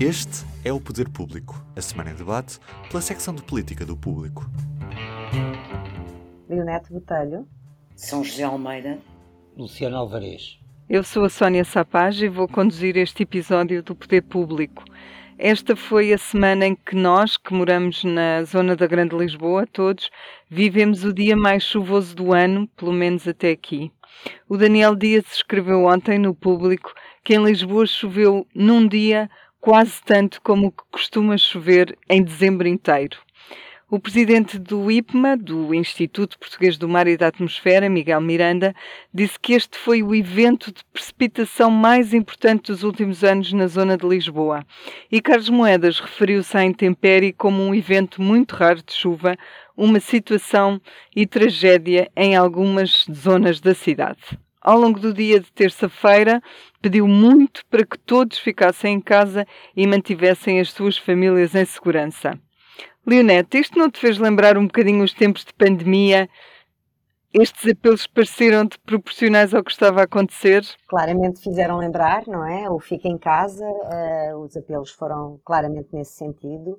Este é o Poder Público, a semana em debate pela secção de política do Público. Leonete Botelho. São José Almeida. Luciano Alvarez. Eu sou a Sónia Sapage e vou conduzir este episódio do Poder Público. Esta foi a semana em que nós, que moramos na zona da Grande Lisboa, todos, vivemos o dia mais chuvoso do ano, pelo menos até aqui. O Daniel Dias escreveu ontem no público que em Lisboa choveu num dia quase tanto como o que costuma chover em dezembro inteiro. O presidente do IPMA, do Instituto Português do Mar e da Atmosfera, Miguel Miranda, disse que este foi o evento de precipitação mais importante dos últimos anos na zona de Lisboa. E Carlos Moedas referiu-se à intempérie como um evento muito raro de chuva, uma situação e tragédia em algumas zonas da cidade. Ao longo do dia de terça-feira, pediu muito para que todos ficassem em casa e mantivessem as suas famílias em segurança. Leonete, isto não te fez lembrar um bocadinho os tempos de pandemia? Estes apelos pareceram-te proporcionais ao que estava a acontecer? Claramente fizeram lembrar, não é? O fica em casa, uh, os apelos foram claramente nesse sentido.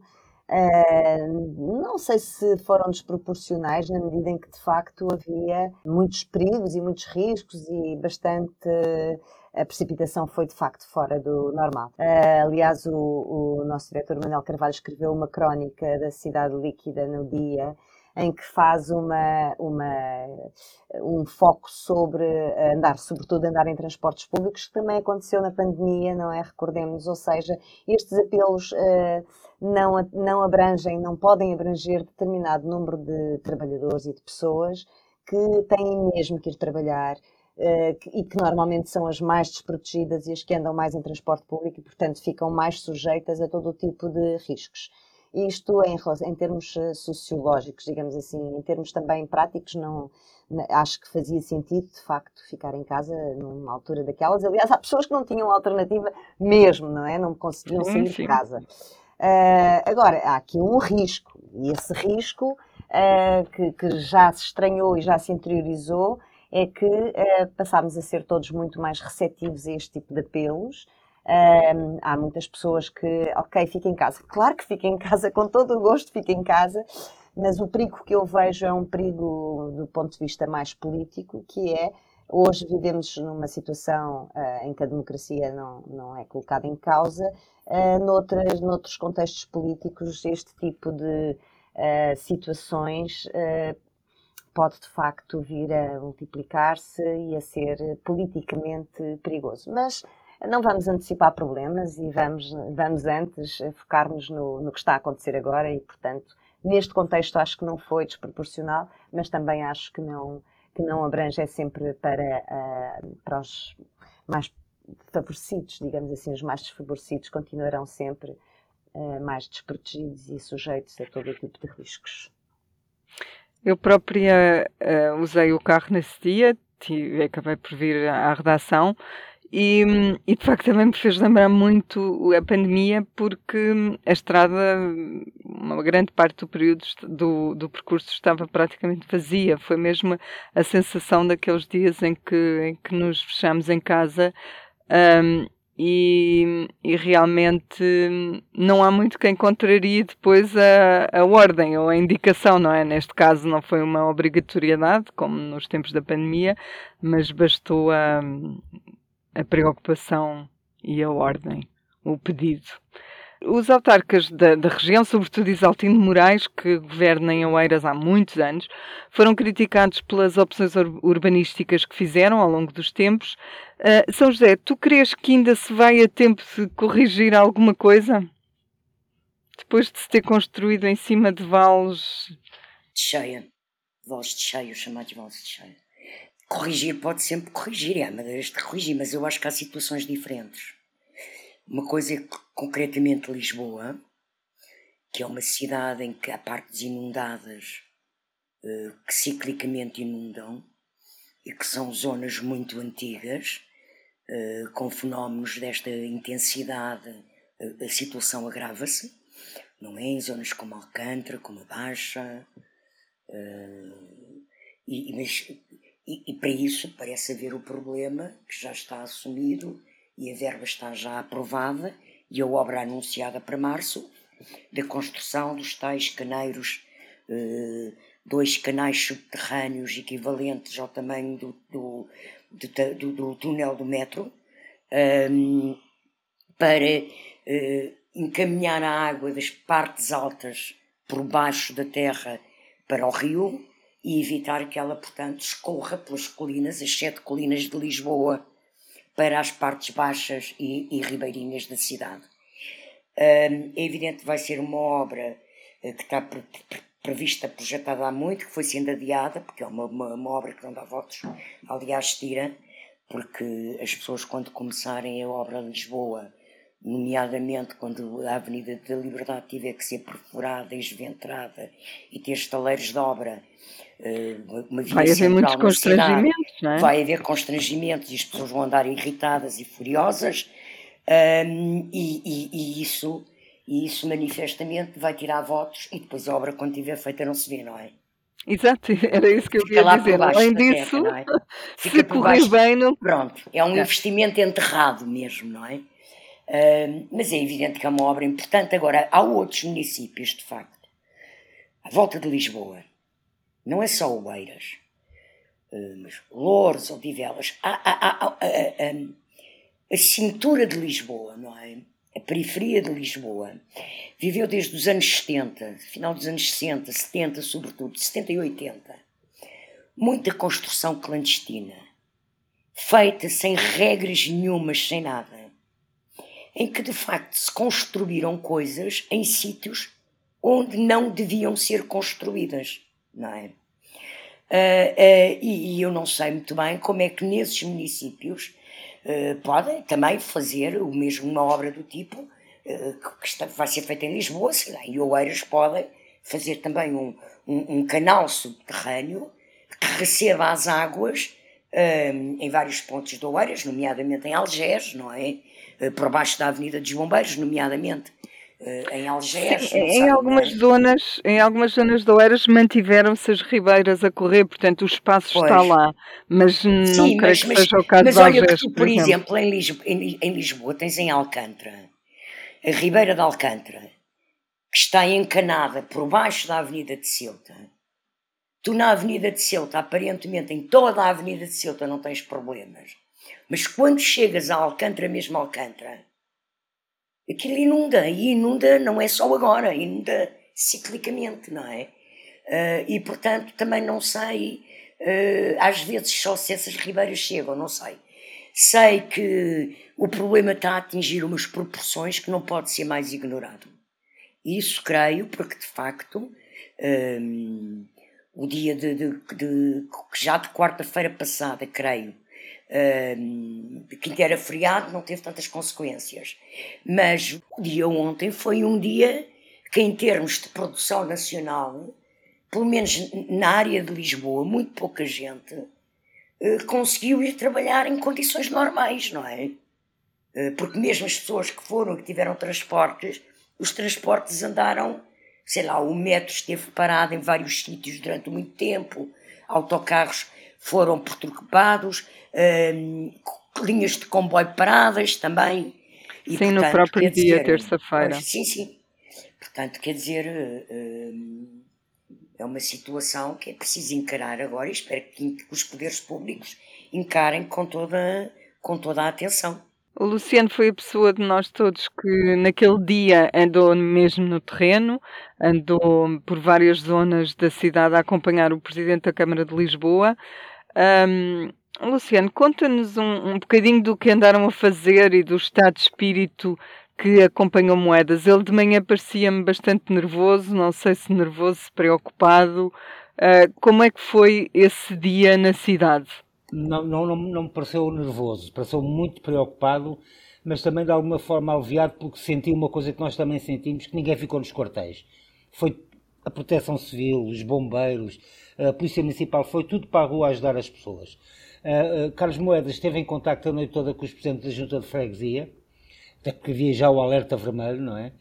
Não sei se foram desproporcionais, na medida em que de facto havia muitos perigos e muitos riscos e bastante a precipitação foi de facto fora do normal. Uh, aliás, o, o, nosso diretor Manuel Carvalho escreveu uma crónica da cidade líquida no dia em que faz uma, uma, um foco sobre andar, sobretudo andar em transportes públicos, que também aconteceu na pandemia, não é? Recordemos, ou seja, estes apelos uh, não, não abrangem, não podem abranger determinado número de trabalhadores e de pessoas que têm mesmo que ir trabalhar, uh, e que normalmente são as mais desprotegidas e as que andam mais em transporte público e, portanto, ficam mais sujeitas a todo o tipo de riscos. Isto em, em termos eh, sociológicos, digamos assim, em termos também práticos, não, acho que fazia sentido, de facto, ficar em casa numa altura daquelas. Aliás, há pessoas que não tinham alternativa mesmo, não é? Não conseguiam sair de casa. Uh, agora, há aqui um risco, e esse risco uh, que, que, já se estranhou e já se interiorizou é que uh, passámos a ser todos muito mais receptivos a este tipo de apelos. Uh, há muitas pessoas que, ok, fica em casa. Claro que fica em casa, com todo o gosto fica em casa, mas o perigo que eu vejo é um perigo do ponto de vista mais político, que é hoje vivemos numa situação uh, em que a democracia não, não é colocada em causa, uh, noutras, noutros contextos políticos este tipo de uh, situações pode de facto vir a multiplicar-se e a ser politicamente perigoso. Mas não vamos antecipar problemas e vamos, vamos antes focar-nos no, no que está a acontecer agora e, portanto, neste contexto acho que não foi desproporcional, mas também acho que não, que não abrange é sempre para, uh, para os mais favorecidos, digamos assim, os mais desfavorecidos continuarão sempre uh, mais desprotegidos e sujeitos a todo tipo de riscos. Eu própria uh, usei o carro nesse dia, tive, acabei por vir à redação e, e, de facto também me fez lembrar muito a pandemia porque a estrada, uma grande parte do período do, do percurso estava praticamente vazia. Foi mesmo a sensação daqueles dias em que, em que nos fechamos em casa um, e, e, realmente não há muito quem contrarie depois a, a ordem ou a indicação, não é? Neste caso não foi uma obrigatoriedade, como nos tempos da pandemia, mas bastou a, a preocupação e a ordem, o pedido. Os autarcas da, da, região, sobretudo Isaltino Moraes, que governa em Oeiras há muitos anos, foram criticados pelas opções ur urbanísticas que fizeram ao longo dos tempos. Uh, São José, tu crees que ainda se vai a tempo de corrigir alguma coisa? Depois de se ter construído em cima de vales... De cheia. Vales de cheia, os chamados vales de cheia. Corrigir pode sempre corrigir, é maneiras de corrigir, mas eu acho que há situações diferentes uma coisa é concretamente Lisboa, que é uma cidade em que há partes inundadas uh, que ciclicamente inundam e que são zonas muito antigas, uh, com fenómenos desta intensidade, uh, a situação agrava-se, não é? Em zonas como Alcântara, como a Baixa, e, mas, e, e para isso parece haver o problema que já está assumido e a verba está já aprovada e a obra anunciada para março, da construção dos tais caneiros, eh, dois canais subterrâneos equivalentes ao tamanho do, do, do, do túnel do metro, ehm, para eh, encaminhar a água das partes altas por baixo da terra para o rio e evitar que ela, portanto, escorra pelas colinas, as sete colinas de Lisboa, para as partes baixas e, e ribeirinhas da cidade. É evidente que vai ser uma obra eh, que está prevista, projetada há muito, que foi sendo adiada, porque é uma, uma, uma obra que não dá votos, aliás, tira, porque as pessoas, quando começarem a obra de Lisboa, nomeadamente quando a Avenida da Liberdade tiver que ser perforada, esventrada e ter estaleiros de obra, eh, uma via vai haver muitos constrangimentos, não é? Vai haver constrangimentos e as pessoas vão andar irritadas e furiosas um, e, e, e, isso, e isso manifestamente vai tirar votos e depois a obra quando estiver feita não se vê, não é? Exato, era isso que eu ia dizer. Além disso, terra, é? se correr bem, não. Pronto, é um é. investimento enterrado mesmo, não é? Mas é evidente que é uma obra importante. Agora, há outros municípios, de facto, à volta de Lisboa, não é só Oeiras, uh, mas Louros, Odivelas, há, há, há, a cintura de Lisboa, não é? A periferia de Lisboa viveu desde os anos 70, final dos anos 60, 70, sobretudo, 70 e 80, muita construção clandestina, feita sem regras nenhumas, sem nada em que de facto se construíram coisas em sítios onde não deviam ser construídas, não é? Uh, uh, e, e, eu não sei muito bem como é que nesses municípios uh, podem também fazer o mesmo uma obra do tipo que está, vai ser feita em Lisboa, sei lá, e Oeiras podem fazer também um, um, um canal subterrâneo que receba as águas em vários pontos de Oeiras, nomeadamente em Algés, não é? Eh, por baixo da Avenida dos Bombeiros, nomeadamente eh, em Algés. Sim, em algumas zonas, em algumas zonas de Oeiras mantiveram-se as ribeiras a correr, portanto o espaço pois. está lá, mas não Sim, creio mas, que seja o caso mas de Algés, olha que tu, por, por exemplo, exemplo em, Lisboa, em, em Lisboa tens em Alcântara, a Ribeira de Alcântara, que está encanada por baixo da Avenida de Ceuta. Tu na Avenida de Ceuta, aparentemente em toda a Avenida de Ceuta não tens problemas. Mas quando chegas a Alcântara, mesmo Alcântara, aquilo inunda, e inunda não é só agora, inunda ciclicamente, não é? Uh, e portanto também não sei, uh, às vezes só se essas ribeiras chegam, não sei. Sei que o problema está a atingir umas proporções que não pode ser mais ignorado. Isso creio, porque de facto um, ah, o dia de, de, de já de quarta-feira passada, creio, que era feriado, não teve tantas consequências. Mas o dia ontem foi um dia que, em termos de produção nacional, pelo menos na área de Lisboa, muito pouca gente uh, conseguiu ir trabalhar em condições normais, não é? Uh, porque mesmo as pessoas que foram, que tiveram transportes, os transportes andaram, sei lá, o metro esteve parado em vários sítios durante muito tempo, autocarros foram perturbados, hum, linhas de comboio paradas também. E, sim, portanto, no próprio dia, terça-feira. Sim, sim. Portanto, quer dizer, hum, é uma situação que é preciso encarar agora e espero que os poderes públicos encarem com toda, com toda a atenção. O Luciano foi a pessoa de nós todos que naquele dia andou mesmo no terreno, andou por várias zonas da cidade a acompanhar o Presidente da Câmara de Lisboa. Um, Luciano, conta-nos um, um bocadinho do que andaram a fazer e do estado de espírito que acompanhou Moedas. Ele de manhã parecia-me bastante nervoso, não sei se nervoso, se preocupado. Uh, como é que foi esse dia na cidade? Não, não, não, não me pareceu nervoso, pareceu muito preocupado, mas também de alguma forma aliviado porque senti uma coisa que nós também sentimos, que ninguém ficou nos quartéis. Foi a proteção civil, os bombeiros, a Polícia Municipal, foi tudo para a rua ajudar as pessoas. Carlos Moedas esteve em contacto a noite toda com os presidentes da Junta de Freguesia, até porque havia já o alerta vermelho, não é?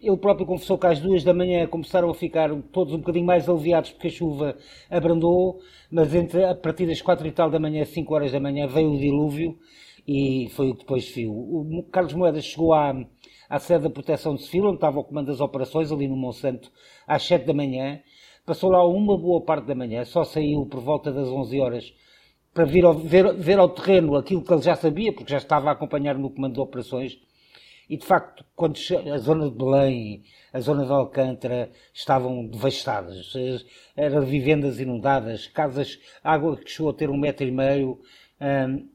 Ele próprio confessou que às duas da manhã começaram a ficar todos um bocadinho mais aliviados porque a chuva abrandou, mas entre, a partir das quatro e tal da manhã, cinco horas da manhã, veio o dilúvio e foi o que depois viu. O Carlos Moedas chegou à, à sede da Proteção Civil, onde estava o comando das operações, ali no Monsanto, às 7 da manhã. Passou lá uma boa parte da manhã, só saiu por volta das 11 horas para vir ao, ver, ver ao terreno aquilo que ele já sabia, porque já estava a acompanhar no comando de operações. E de facto, quando a zona de Belém, a zona de Alcântara estavam devastadas, eram vivendas inundadas, casas, água que chegou a ter um metro e meio,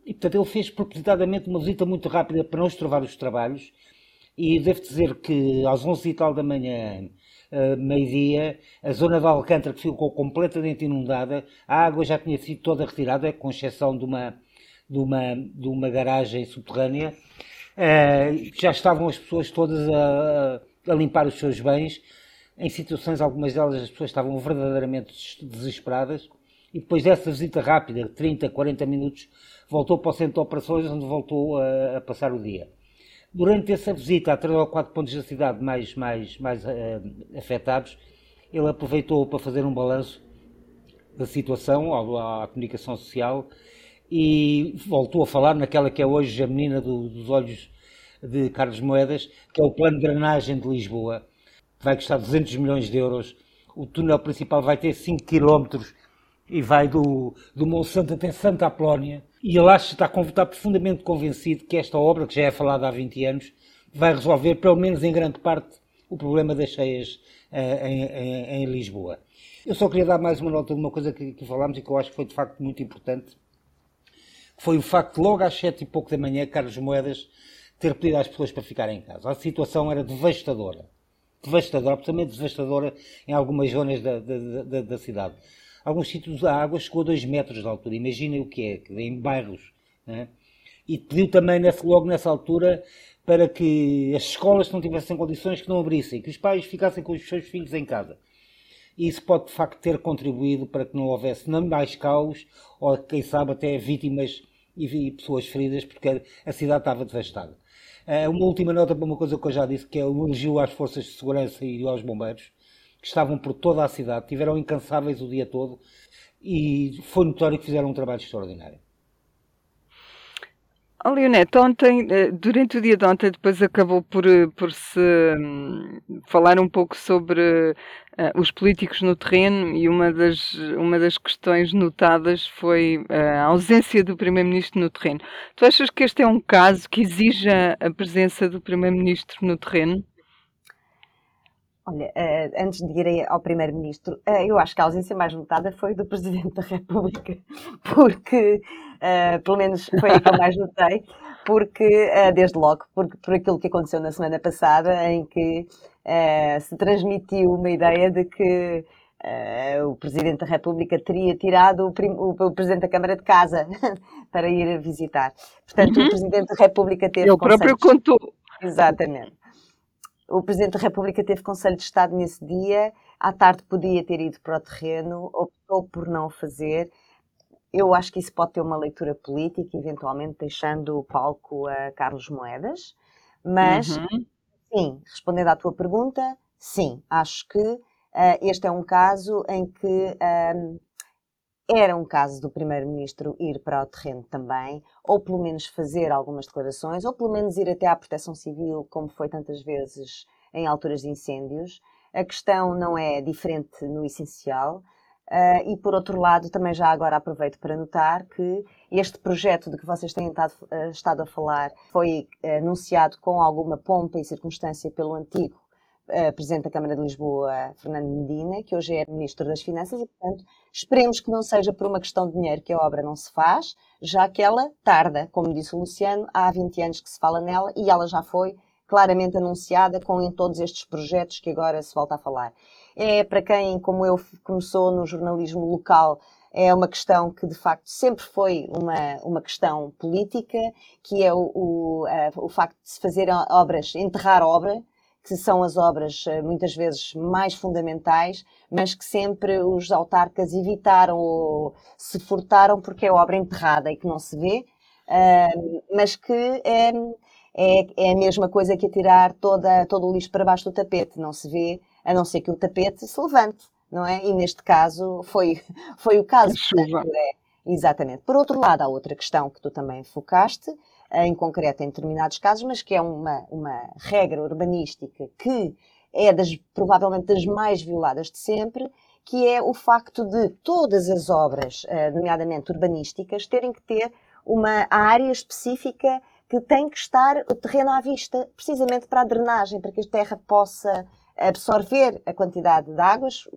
e portanto ele fez propositadamente uma visita muito rápida para não estrovar os trabalhos, e devo dizer que às 11 e tal da manhã, uh, meio-dia, a zona de Alcântara ficou completamente inundada, a água já tinha sido toda retirada, com exceção de uma, de uma, de uma garagem subterrânea. Uh, já estavam as pessoas todas a, a, limpar os seus bens. Em situações, algumas delas, as pessoas estavam verdadeiramente desesperadas. E depois dessa visita rápida, 30, 40 minutos, voltou para o centro de operações, onde voltou a, a passar o dia. Durante essa visita a três ou quatro pontos da cidade mais, mais, mais uh, afetados, ele aproveitou para fazer um balanço da situação à, à, comunicação social e voltou a falar naquela que é hoje a menina do, dos olhos de Carlos Moedas, que é o plano de drenagem de Lisboa, que vai custar 200 milhões de euros. O túnel principal vai ter 5 km e vai do, do Monsanto até Santa Apolónia e ele acha, está, está profundamente convencido que esta obra, que já é falada há 20 anos, vai resolver, pelo menos em grande parte, o problema das cheias uh, em, em, em, Lisboa. Eu só queria dar mais uma nota de uma coisa que, que falámos e que eu acho que foi de facto muito importante, foi o facto logo às sete e pouco da manhã, Carlos Moedas ter pedido às pessoas para ficarem em casa. A situação era devastadora. Devastadora, absolutamente devastadora em algumas zonas da, da, da, da cidade alguns sítios a água chegou a 2 metros de altura. Imaginem o que é, em bairros. Né? E pediu também logo nessa altura para que as escolas que não tivessem condições que não abrissem, que os pais ficassem com os seus filhos em casa. E isso pode de facto ter contribuído para que não houvesse nem mais caos ou quem sabe até vítimas e pessoas feridas porque a cidade estava devastada. Eh, uma última nota para uma coisa que eu já disse, que é o elogio às forças de segurança e aos bombeiros que estavam por toda a cidade, tiveram incansáveis o dia todo e foi notório que fizeram um trabalho extraordinário. Oh, Leonete, ontem, eh, durante o dia de ontem, depois acabou por, eh, por se um, falar um pouco sobre uh, os políticos no terreno e uma das, uma das questões notadas foi a ausência do Primeiro-Ministro no terreno. Tu achas que este é um caso que exija a presença do Primeiro-Ministro no terreno? Olha, uh, antes de ir ao Primeiro-Ministro, uh, eu acho que a ausência mais notada foi do Presidente da República, porque, uh, pelo menos foi a que eu mais notei, porque, desde logo, porque, por aquilo que aconteceu na semana passada, em que se transmitiu uma ideia de que o Presidente da República teria tirado o, o, o, Presidente da Câmara de casa para ir visitar. Portanto, uhum. o Presidente da República teve. Ele próprio contou. Exatamente. O Presidente da República teve Conselho de Estado nesse dia, à tarde podia ter ido para o terreno, optou por não o fazer. Eu acho que isso pode ter uma leitura política, eventualmente deixando o palco a Carlos Moedas, mas, uhum. sim, respondendo à tua pergunta, sim, acho que uh, este é um caso em que uh, era um caso do Primeiro-Ministro ir para o terreno também, ou pelo menos fazer algumas declarações, ou pelo menos ir até à Proteção Civil, como foi tantas vezes em alturas de incêndios. A questão não é diferente no essencial. Uh, e por outro lado, também já agora aproveito para notar que este projeto de que vocês têm estado, uh, estado a falar foi uh, anunciado com alguma pompa e circunstância pelo antigo Presidente da Câmara de Lisboa, Fernando Medina, que hoje é Ministro das Finanças, e, portanto, esperemos que não seja por uma questão de dinheiro que a obra não se faz, já que ela tarda, como disse o Luciano, há 20 anos que se fala nela e ela já foi claramente anunciada com em todos estes projetos que agora se volta a falar. É para quem, como eu, começou no jornalismo local, é uma questão que de facto sempre foi uma, uma questão política, que é o, o, o facto de se fazer obras, enterrar obra, que são as obras eh, muitas vezes mais fundamentais, mas que sempre os autarcas evitaram ou se furtaram porque é obra enterrada e que não se vê, mas que é, é, é a mesma coisa que atirar toda, todo o lixo para baixo do tapete, não se vê, a não ser que o tapete se levante, não é? E neste caso foi, foi o caso. Chuva. É, exatamente. Por outro lado, há outra questão que tu também focaste, em concreto em determinados casos, mas que é uma, uma regra urbanística que é das, provavelmente das mais violadas de sempre, que é o facto de todas as obras, eh, nomeadamente urbanísticas, terem que ter uma área específica que tem que estar o terreno à vista, precisamente para a drenagem, para que a terra possa absorver a quantidade de águas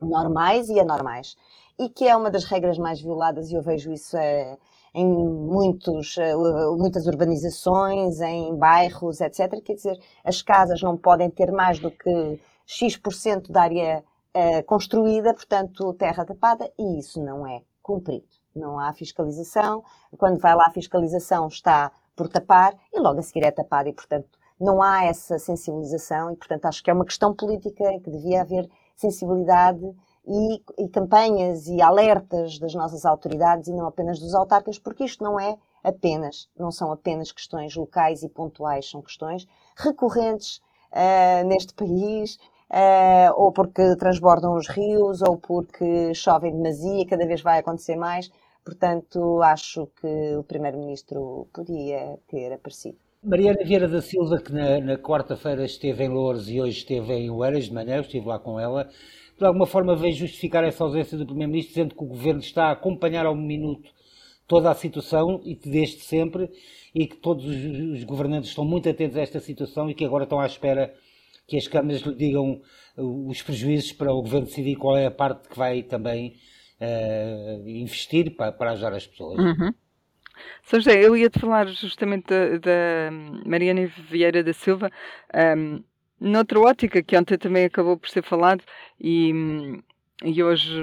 normais e anormais. E que é uma das regras mais violadas, e eu vejo isso eh, em muitos, eh, muitas urbanizações, em bairros, etc. Quer dizer, as casas não podem ter mais do que X% de área uh, construída, portanto, terra tapada, e isso não é cumprido. Não há fiscalização. Quando vai lá a fiscalização está por tapar e logo a seguir é tapada e, portanto, não há essa sensibilização e, portanto, acho que é uma questão política em que devia haver sensibilidade e, e, campanhas e alertas das nossas autoridades e não apenas dos autarcas, porque isto não é apenas, não são apenas questões locais e pontuais, são questões recorrentes uh, neste país, uh, ou porque transbordam os rios, ou porque chove em demasia, cada vez vai acontecer mais. Portanto, acho que o Primeiro-Ministro podia ter aparecido. Mariana Vieira da Silva, que na, na quarta-feira esteve em Louros e hoje esteve em Oeiras de manhã, estive lá com ela, de alguma forma veio justificar essa ausência do Primeiro-Ministro, dizendo que o Governo está a acompanhar ao minuto toda a situação e desde sempre, e que todos os, os governantes estão muito atentos a esta situação e que agora estão à espera que as câmaras lhe digam uh, os prejuízos para o Governo decidir qual é a parte que vai também uh, investir para, para ajudar as pessoas. Uhum. São José, eu ia-te falar justamente da, da Mariana Vieira da Silva. Um, noutra ótica, que ontem também acabou por ser falado, e, e hoje,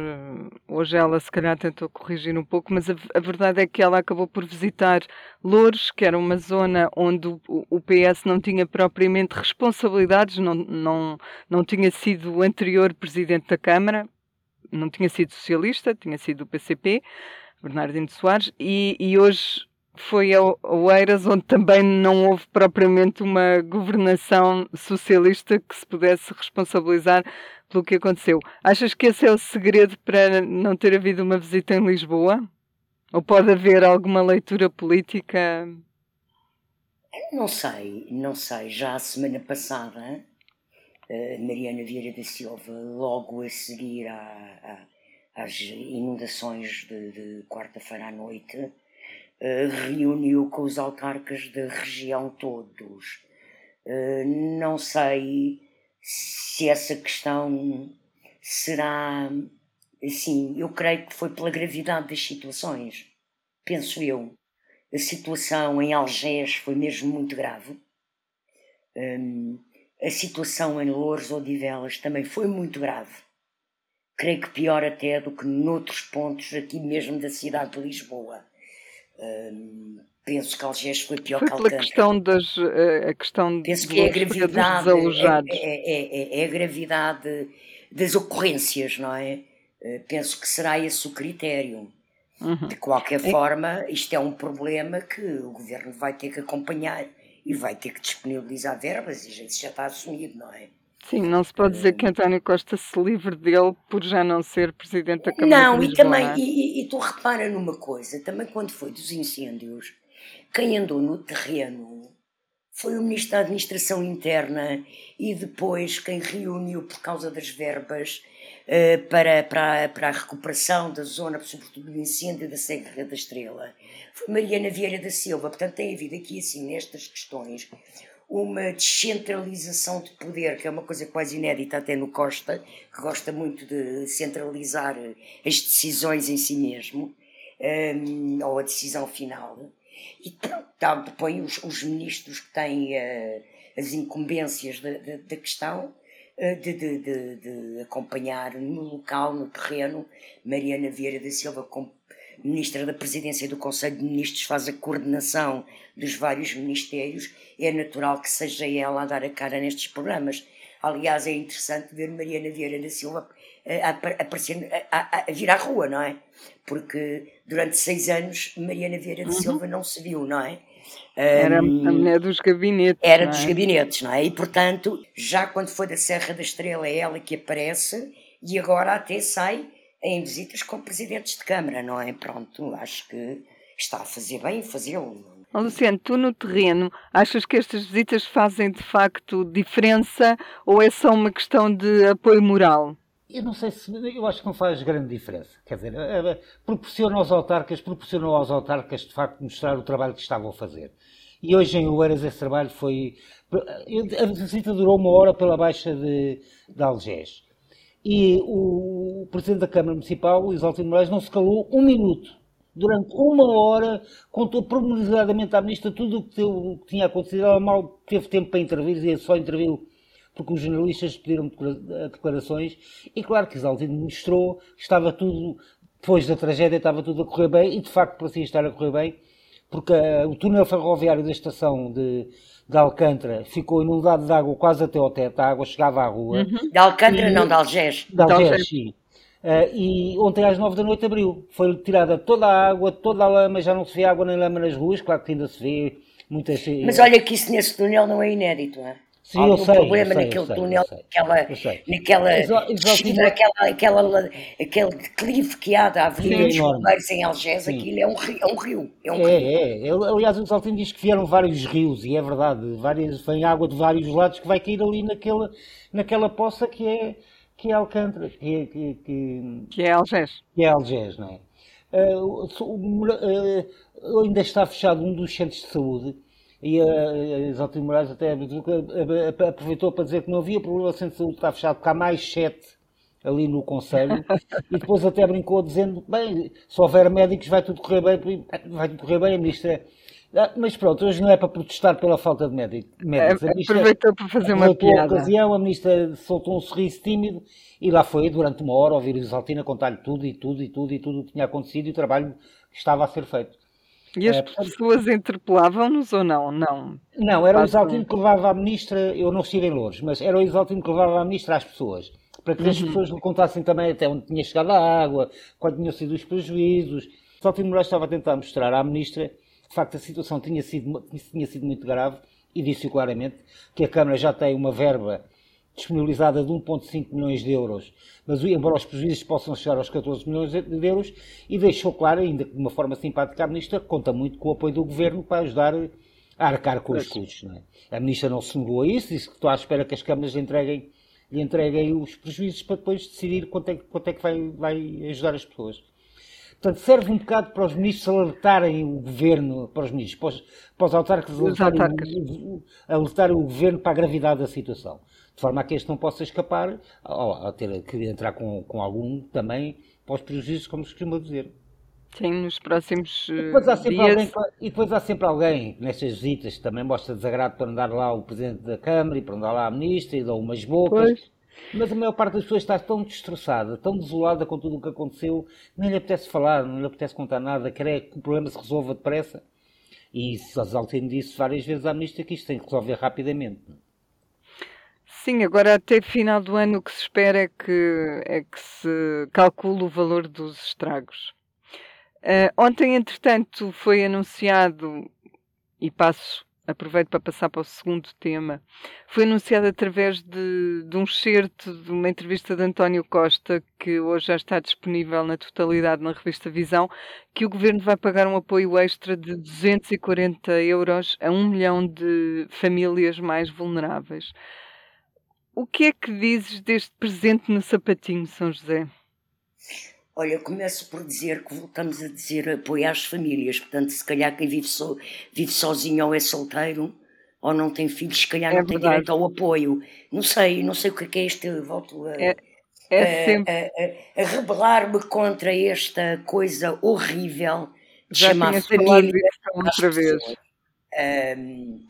hoje ela se calhar tentou corrigir um pouco, mas a, a, verdade é que ela acabou por visitar Louros, que era uma zona onde o, o PS não tinha propriamente responsabilidades, não, não, não tinha sido o anterior presidente da Câmara, não tinha sido socialista, tinha sido do PCP, Bernardino Soares, e, e hoje foi a Oeiras, onde também não houve propriamente uma governação socialista que se pudesse responsabilizar pelo que aconteceu. Achas que esse é o segredo para não ter havido uma visita em Lisboa? Ou pode haver alguma leitura política? Não sei, não sei. Já a semana passada, eh, Mariana Vieira da Silva, logo a seguir às inundações de, de quarta-feira à noite, reuniu com os autarcas da região todos. Uh, não sei se essa questão será assim. Eu creio que foi pela gravidade das situações. Penso eu. A situação em Algés foi mesmo muito grave. Um, a situação em Louros ou Divelas também foi muito grave. Creio que pior até do que noutros pontos aqui mesmo da cidade de Lisboa penso que Algés foi pior foi que Alcântara. questão das eh, a questão penso que é a gravidade é, é, é, é, a gravidade das ocorrências não é uh, penso que será esse o critério uhum. de qualquer forma isto é um problema que o governo vai ter que acompanhar e vai ter que disponibilizar verbas e isso já está assumido não é Sim, não se pode dizer que António Costa se livre dele por já não ser presidente da Câmara não, de e também, e, e tu repara numa coisa, também quando foi dos incêndios, quem andou no terreno foi o Ministro da Administração Interna e depois quem reuniu por causa das verbas uh, para, para, para a recuperação da zona, sobretudo do incêndio da Serra da Estrela, foi Mariana Vieira da Silva. Portanto, tem havido aqui, assim, nestas questões, uma descentralização de poder, que é uma coisa quase inédita até no Costa, que gosta muito de centralizar as decisões em si mesmo, um, ou a decisão final. E pronto, tá, põe os, os ministros que têm uh, as incumbências da questão uh, de, de, de, de, acompanhar no local, no terreno. Mariana Vieira da Silva, como Ministra da Presidência do Conselho de Ministros, faz a coordenação dos vários ministérios é natural que seja ela a dar a cara nestes programas. Aliás, é interessante ver Mariana Vieira da Silva eh, a, aparecer, a, a, a, vir à rua, não é? Porque durante seis anos Mariana Vieira da uhum. Silva não se viu, não é? Era a mulher dos gabinetes. Era é? dos gabinetes, não é? E portanto, já quando foi da Serra da Estrela, é ela que aparece e agora até sai em visitas com presidentes de Câmara, não é? Pronto, acho que está a fazer bem fazê-lo. Oh, Luciano, tu no terreno, achas que estas visitas fazem de facto diferença ou é só uma questão de apoio moral? Eu não sei se. Eu acho que não faz grande diferença. Quer dizer, eh, eh, proporciona aos autarcas, proporcionou aos autarcas de facto mostrar o trabalho que estavam a fazer. E hoje em Oeiras esse trabalho foi. A visita durou uma hora pela Baixa de, de Algés. E o Presidente da Câmara Municipal, Luís Altino Moraes, não se calou um minuto. Durante uma hora contou pormenorizadamente à Ministra tudo o que, tinha acontecido. Ela mal teve tempo para intervir e só interviu porque os jornalistas pediram declarações. E claro que Isaltino mostrou que estava tudo, depois da tragédia, estava tudo a correr bem e de facto parecia estar a correr bem porque uh, o túnel ferroviário da estação de, de Alcântara ficou inundado de água quase até ao teto, a água chegava à rua. Uhum. De Alcântara, e, não, de Algés. De Algés, sim. Uh, e ontem às nove da noite abriu. Foi tirada toda a água, toda a lama, já não se vê água nem lama nas ruas, claro que ainda se vê muitas. Mas olha que isso nesse túnel não é inédito, não é? Sim, Há eu sei, problema sei, naquele sei, túnel, naquela, naquela, descida, aquela, aquela, aquele declive que há da Avenida dos Bombeiros em Algés, aquilo é um rio. É, um rio, é, um é, rio. é, Aliás, o Saltinho diz que vieram vários rios, e é verdade, várias, vem água de vários lados que vai cair ali naquela, naquela poça que é, que é Alcântara, que é, que, que, que é Algés. Que é Algés, não é? Uh, uh, ainda está fechado um dos centros de saúde e a Isaltino Moraes até aproveitou para dizer que não havia problema, o centro de saúde está fechado, porque há mais sete ali no Conselho, e depois até brincou dizendo, bem, se houver médicos vai tudo correr bem, vai tudo correr bem, a ministra... Ah, mas pronto, hoje não é para protestar pela falta de médicos. É, aproveitou para fazer uma piada. ocasião, a ministra soltou um sorriso tímido e lá foi, durante uma hora, ouvir Isaltina contar-lhe tudo e tudo e tudo e tudo o que tinha acontecido e o trabalho que estava a ser feito. E as é, pessoas interpelavam-nos ou não? Não, não era o Isaltino que levava à ministra, eu não estive em Louros, mas era o Isaltino que levava à ministra às pessoas, para que uhum. as pessoas lhe contassem também até onde tinha chegado a água, quais tinham sido os prejuízos. O Isaltino Moraes estava a tentar mostrar à ministra que, de facto, a situação tinha sido, tinha sido muito grave e disse claramente que a Câmara já tem uma verba disponibilizada de 1,5 milhões de euros, mas embora os prejuízos possam chegar aos 14 milhões de euros, e deixou claro, ainda de uma forma simpática, a Ministra conta muito com o apoio do Governo para ajudar a arcar com os custos. É? A Ministra não se negou a isso, disse que estou à espera que as câmaras lhe entreguem, lhe entreguem os prejuízos para depois decidir quanto é, quanto é que vai, vai ajudar as pessoas. Portanto, serve um bocado para os ministros alertarem o governo, para os ministros, para os, para os autarcas alertarem, alertarem o governo para a gravidade da situação de forma a que este não possa escapar ou, ter que entrar com, com algum também para os prejuízos, como se costuma dizer. Sim, nos próximos e depois, há eh, sempre dias... alguém, e depois há sempre alguém nestas visitas que também mostra desagrado para andar lá o Presidente da Câmara e para andar lá a Ministra e dá umas bocas. Pois. Mas a maior parte das pessoas está tão destroçada, tão desolada com tudo o que aconteceu, nem lhe apetece falar, não lhe apetece contar nada, quer que o problema se resolva depressa. E Zaltino disse várias vezes à Ministra que isto tem que resolver rapidamente. Sim, agora até final do ano o que se espera é que, é que se calcule o valor dos estragos. Uh, ontem, entretanto, foi anunciado, e passo, aproveito para passar para o segundo tema, foi anunciado através de, de um excerto de uma entrevista de António Costa, que hoje já está disponível na totalidade na revista Visão, que o Governo vai pagar um apoio extra de 240 euros a um milhão de famílias mais vulneráveis. O que é que dizes deste presente no sapatinho, São José? Olha, começo por dizer que voltamos a dizer apoio às famílias. Portanto, se calhar quem vive, so, vive sozinho ou é solteiro ou não tem filhos, se calhar é não verdade. tem direito ao apoio. Não sei, não sei o que é, que é este. Volto a, é, é a, a, a, rebelar-me contra esta coisa horrível de Já chamar família. Outra vez. Um,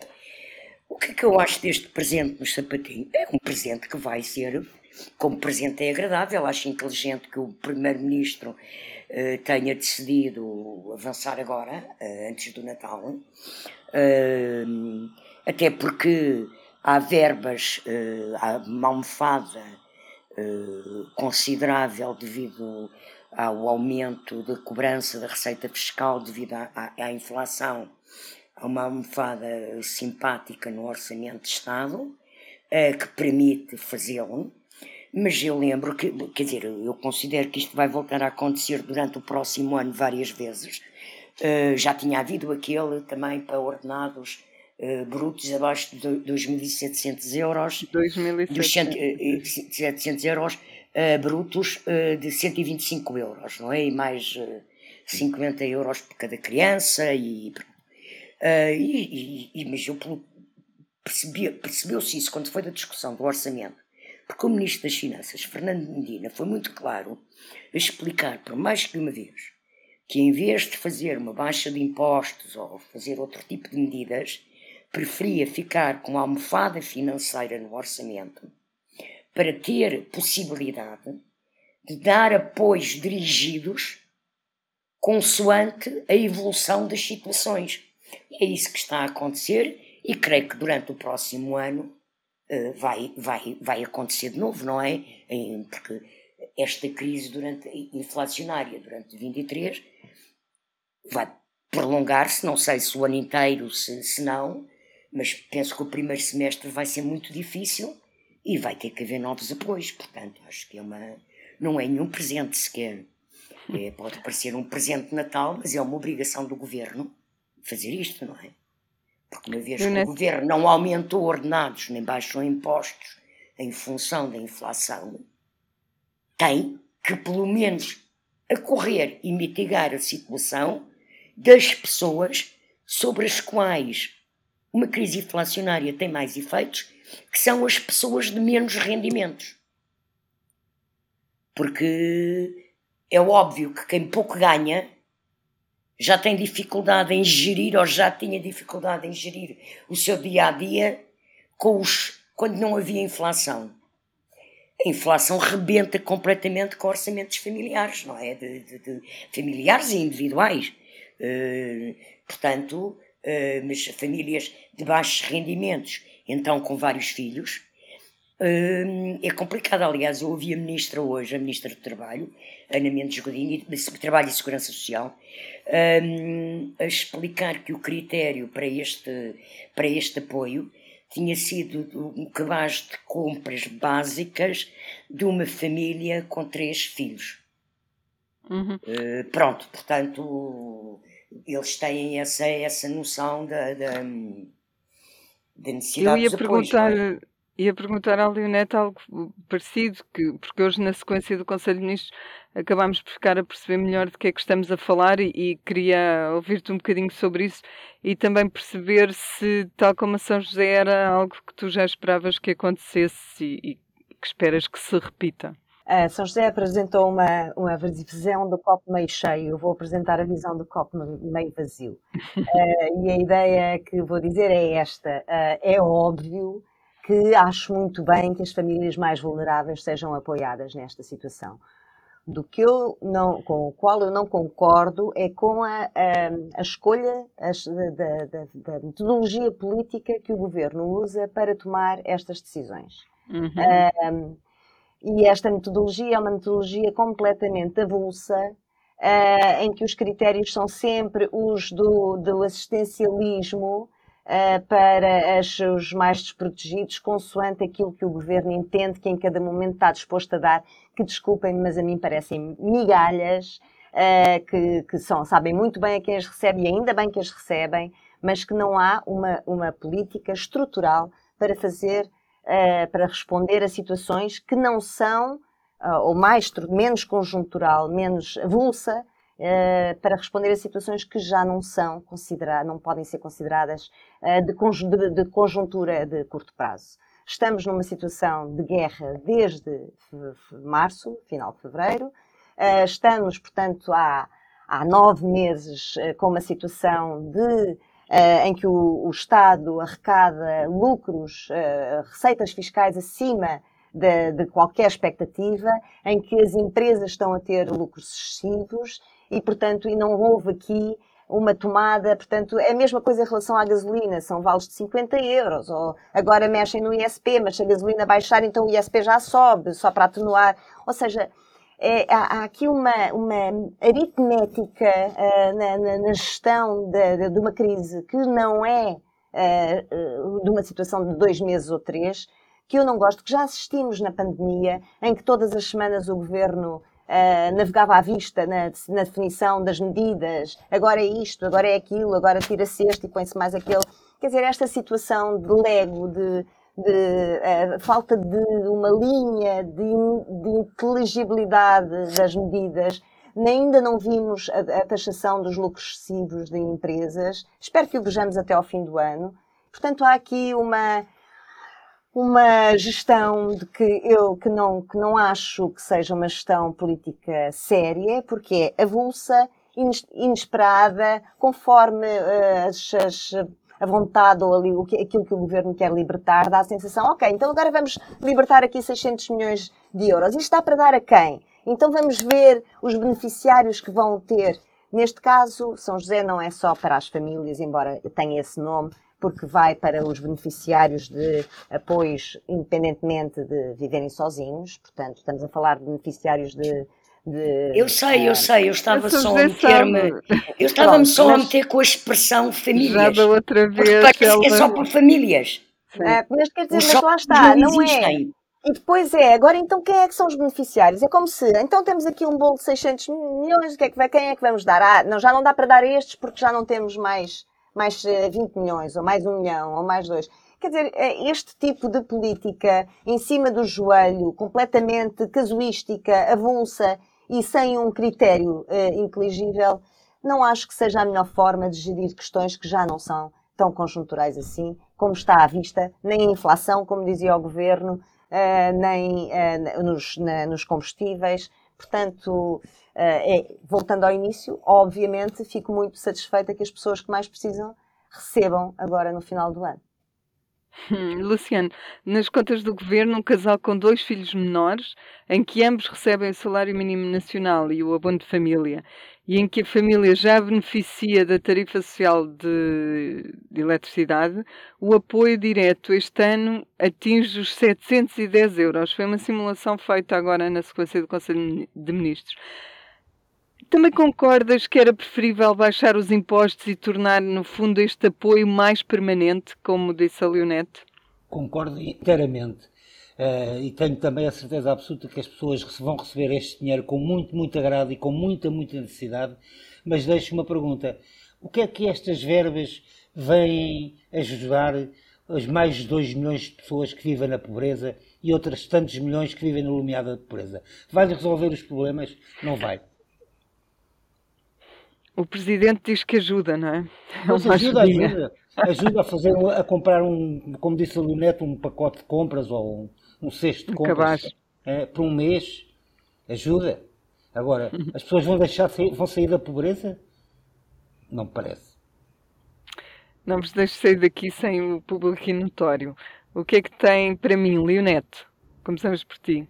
o que é que eu acho deste presente no sapatinho? É um presente que vai ser, como presente é agradável, acho inteligente que o Primeiro-Ministro uh, tenha decidido avançar agora, uh, antes do Natal, uh, até porque há verbas, há uma almofada considerável devido ao aumento da cobrança da receita fiscal devido à, à, inflação. Há uma almofada simpática no Orçamento de Estado eh, que permite fazê-lo, mas eu lembro que, quer dizer, eu considero que isto vai voltar a acontecer durante o próximo ano várias vezes, Uh, já tinha havido aquele também para ordenados uh, brutos abaixo de 2.700 euros. 2.700 euros uh, brutos de 125 euros, não é? E mais 50 euros por cada criança e... e, e, mas eu percebeu-se isso quando foi da discussão do orçamento porque o Ministro das Finanças, Fernando Medina, foi muito claro a explicar, por mais que uma vez, que em vez de fazer uma baixa de impostos ou fazer outro tipo de medidas, preferia ficar com a almofada financeira no orçamento para ter possibilidade de dar apoios dirigidos consoante a evolução das situações. É isso que está a acontecer e creio que durante o próximo ano vai, vai, vai acontecer de novo, não é? Porque esta crise durante, inflacionária durante 23 vai prolongar-se, não sei se o ano inteiro, se, se não, mas penso que o primeiro semestre vai ser muito difícil e vai ter que haver novos apoios. Portanto, acho que é uma, não é nenhum presente sequer. É, pode parecer um presente de Natal, mas é uma obrigação do governo fazer isto, não é? Porque uma vez que o governo não aumentou ordenados nem baixou impostos em função da inflação, tem que pelo menos acorrer e mitigar a situação das pessoas sobre as quais uma crise inflacionária tem mais efeitos, que são as pessoas de menos rendimentos. Porque é óbvio que quem pouco ganha já tem dificuldade em gerir ou já tinha dificuldade em gerir o seu dia a dia com os, quando não havia inflação. A inflação rebenta completamente com orçamentos familiares, não é? De, de, de familiares e individuais. Uh, portanto, uh, mas famílias de baixos rendimentos, então com vários filhos, uh, é complicado. Aliás, eu ouvi a ministra hoje, a ministra do Trabalho, Ana Mendes Godinho, de Trabalho e Segurança Social, a explicar que o critério para este, para este apoio tinha sido um cabaz de compras básicas de uma família com três filhos. Uhum. Uh, pronto, portanto, eles têm essa, essa noção da, da, da necessidade Eu ia perguntar, apoios? Ia perguntar à Leonete algo parecido, que, porque hoje, na sequência do Conselho de Ministros, acabámos por ficar a perceber melhor de que é que estamos a falar e, e queria ouvir-te um bocadinho sobre isso e também perceber se, tal como a São José, era algo que tu já esperavas que acontecesse e, e que esperas que se repita. Uh, São José apresentou uma, uma visão do copo meio cheio, eu vou apresentar a visão do copo meio vazio. Uh, e a ideia que vou dizer é esta: uh, é óbvio que acho muito bem que as famílias mais vulneráveis sejam apoiadas nesta situação. Do que eu não, com o qual eu não concordo é com a, a, a escolha da, da, da, metodologia política que o governo usa para tomar estas decisões. Uhum. Um, e esta metodologia é uma metodologia completamente avulsa, uh, em que os critérios são sempre os do, do assistencialismo para as, os mais desprotegidos, consoante aquilo que o governo entende que em cada momento está disposto a dar, que desculpem, mas a mim parecem migalhas, uh, que, que são, sabem muito bem a quem as recebe e ainda bem que as recebem, mas que não há uma, uma política estrutural para fazer, uh, para responder a situações que não são, ou mais, menos conjuntural, menos avulsa, Uh, para responder a situações que já não são consideradas, não podem ser consideradas uh, de, de, de, conjuntura de curto prazo. Estamos numa situação de guerra desde março, final de fevereiro. Uh, estamos, portanto, há, há nove meses com uma situação de em que o, o Estado arrecada lucros, receitas fiscais acima de, de, qualquer expectativa, em que as empresas estão a ter lucros excessivos e, portanto, e não houve aqui uma tomada, portanto, é a mesma coisa em relação à gasolina, são vales de 50 euros, ou agora mexem no ISP, mas se a gasolina baixar, então o ISP já sobe, só para atenuar, ou seja, é, há, há, aqui uma, uma aritmética uh, na, na, na, gestão de, de, de, uma crise que não é uh, de uma situação de dois meses ou três, que eu não gosto, que já assistimos na pandemia, em que todas as semanas o governo uh, navegava à vista na, na, definição das medidas, agora é isto, agora é aquilo, agora tira-se este e põe-se mais aquele. Quer dizer, esta situação de lego, de, de uh, falta de uma linha de, de inteligibilidade das medidas, ainda não vimos a, a taxação dos lucros excessivos de empresas. Espero que o vejamos até ao fim do ano. Portanto, há aqui uma, uma gestão de que eu que não, que não acho que seja uma gestão política séria, porque é avulsa, inesperada, conforme uh, as, as, a vontade ou ali, o que, aquilo que o governo quer libertar, dá a sensação, ok, então agora vamos libertar aqui 600 milhões de euros. Isto está para dar a quem? Então vamos ver os beneficiários que vão ter. Neste caso, São José não é só para as famílias, embora tenha esse nome, porque vai para os beneficiários de apoios, independentemente de viverem sozinhos. Portanto, estamos a falar de beneficiários de. de eu sei, eu ah, sei, eu estava só a meter-me. Eu estava-me só a meter com a expressão famílias. Já outra vez. Parece ela... que é só por famílias. É, mas quer dizer, mas lá está, não, não é. E depois é, agora então quem é que são os beneficiários? É como se, então temos aqui um bolo de 600 milhões, o que é que vai, quem é que vamos dar? Ah, não, já não dá para dar estes porque já não temos mais mais 20 eh, milhões, ou mais um milhão, ou mais dois. Quer dizer, é este tipo de política em cima do joelho, completamente casuística, avulsa e sem um critério uh, inteligível, não acho que seja a melhor forma de gerir questões que já não são tão conjunturais assim, como está à vista, nem a inflação, como dizia o governo, nem nos, na, nos combustíveis. Portanto, eh, é, voltando ao início, obviamente fico muito satisfeita que as pessoas que mais precisam recebam agora no final do ano. Hum, Luciano, nas contas do governo, um casal com dois filhos menores, em que ambos recebem o salário mínimo nacional e o abono de família, e em que a família já beneficia da tarifa social de, de eletricidade, o apoio direto este ano atinge os 710 euros. Foi uma simulação feita agora na sequência do Conselho de Ministros. Também concordas que era preferível baixar os impostos e tornar, no fundo, este apoio mais permanente, como disse a Leonete? Concordo inteiramente. Uh, e tenho também a certeza absoluta que as pessoas vão receber este dinheiro com muito, muito agrado e com muita, muita necessidade. Mas deixo uma pergunta: o que é que estas verbas vêm ajudar as mais de 2 milhões de pessoas que vivem na pobreza e outras tantos milhões que vivem no limiar da pobreza? Vai resolver os problemas? Não vai. O presidente diz que ajuda, não é? é uma ajuda, ajuda, ajuda a fazer, a comprar um, como disse a Lunete, um pacote de compras ou um, um cesto de compras é, por um mês. Ajuda. Agora, as pessoas vão deixar vão sair da pobreza? Não me parece. Não vos deixo sair daqui sem o público notório. O que é que tem para mim, Leonete? Começamos por ti.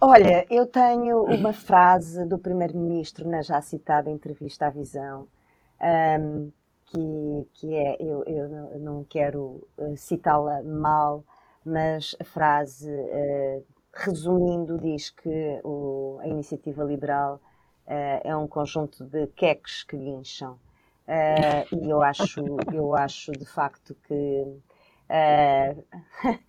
Olha, eu tenho uma frase do Primeiro-Ministro na já citada entrevista à Visão, um, que, que é, eu, eu não quero uh, citá-la mal, mas a frase, uh, resumindo, diz que o, a iniciativa liberal uh, é um conjunto de queques que guincham. e eu acho, eu acho de facto que Eh,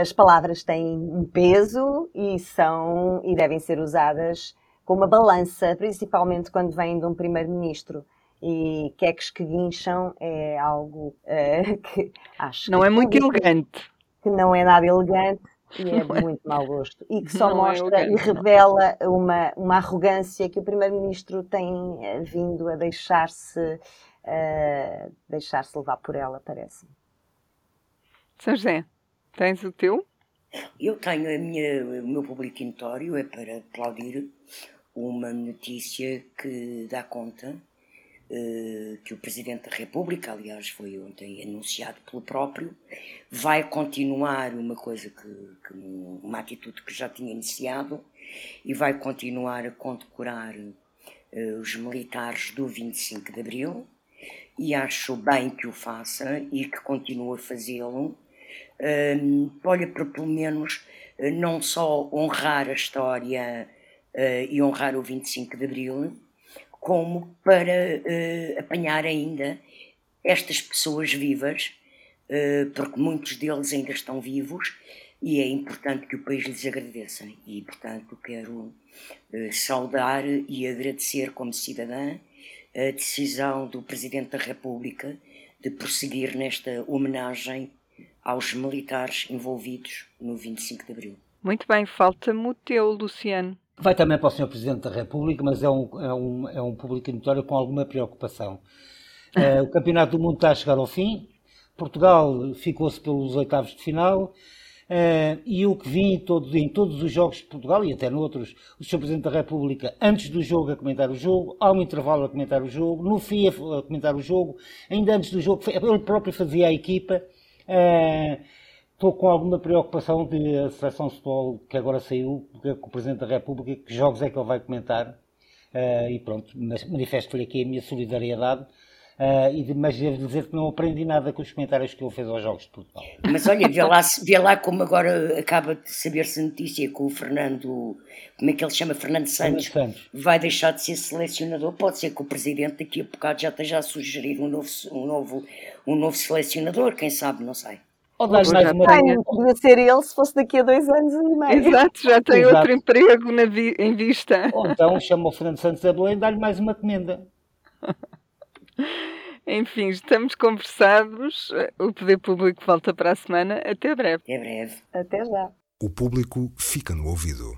as palavras têm um peso e são e devem ser usadas com uma balança, principalmente quando vêm de um primeiro-ministro. E queques que guincham é algo uh, que acho não que é muito elegante. Que não é nada elegante e é muito mau gosto. E que só não é mostra é e revela uma, uma arrogância que o primeiro-ministro tem eh, vindo a deixar-se uh, deixar-se levar por ela, parece-me. São José. Tens o teu? Eu tenho a minha, o meu público notório, é para aplaudir uma notícia que dá conta uh, que o Presidente da República, aliás, foi ontem anunciado pelo próprio, vai continuar uma coisa que, que uma atitude que já tinha iniciado e vai continuar a condecorar uh, os militares do 25 de Abril e acho bem que o faça e que continue a fazê-lo olha, para pelo menos eh, não só honrar a história uh, e honrar o 25 de Abril, como para uh, apanhar ainda estas pessoas vivas, porque muitos deles ainda estão vivos, e é importante que o país lhes agradeça. E, portanto, quero eh, saudar e agradecer como cidadã a decisão do Presidente da República de prosseguir nesta homenagem aos militares envolvidos no 25 de Abril. Muito bem, falta-me o teu, Luciano. Vai também para o Sr. Presidente da República, mas é um, é um, é um público notório com alguma preocupação. Uh, o Campeonato do Mundo está a chegar ao fim, Portugal ficou-se pelos oitavos de final, uh, e o que vi em, todo, em, todos os jogos de Portugal, e até noutros, o Sr. Presidente da República, antes do jogo, a comentar o jogo, ao intervalo a comentar o jogo, no fim a, a comentar o jogo, ainda antes do jogo, ele próprio fazia a equipa. Estou com alguma preocupação de a seleção de futebol que agora saiu, com o Presidente da República, que jogos é que ele vai comentar. Uh, e pronto, manifesto-lhe aqui a minha solidariedade. Uh, e, mas devo dizer que não aprendi nada com os comentários que ele fez aos Jogos de Portugal. Mas olha, vê lá, vê lá como agora acaba de saber-se a notícia que o Fernando, como é que ele chama? Fernando Santos, Fernando Santos, vai deixar de ser selecionador. Pode ser que o Presidente daqui a bocado já esteja a sugerir um novo, um novo, um novo selecionador, quem sabe, não sei. Ou mais uma tem, podia ser ele se fosse daqui a dois anos e meio. Exato, já tem Exato. outro emprego na vi em vista. Ou então chama o Fernando Santos a Belém e dá-lhe mais uma comenda. Enfim, estamos conversados. O Poder Público volta para a semana. Até breve. Até breve. Até já. O público fica no ouvido.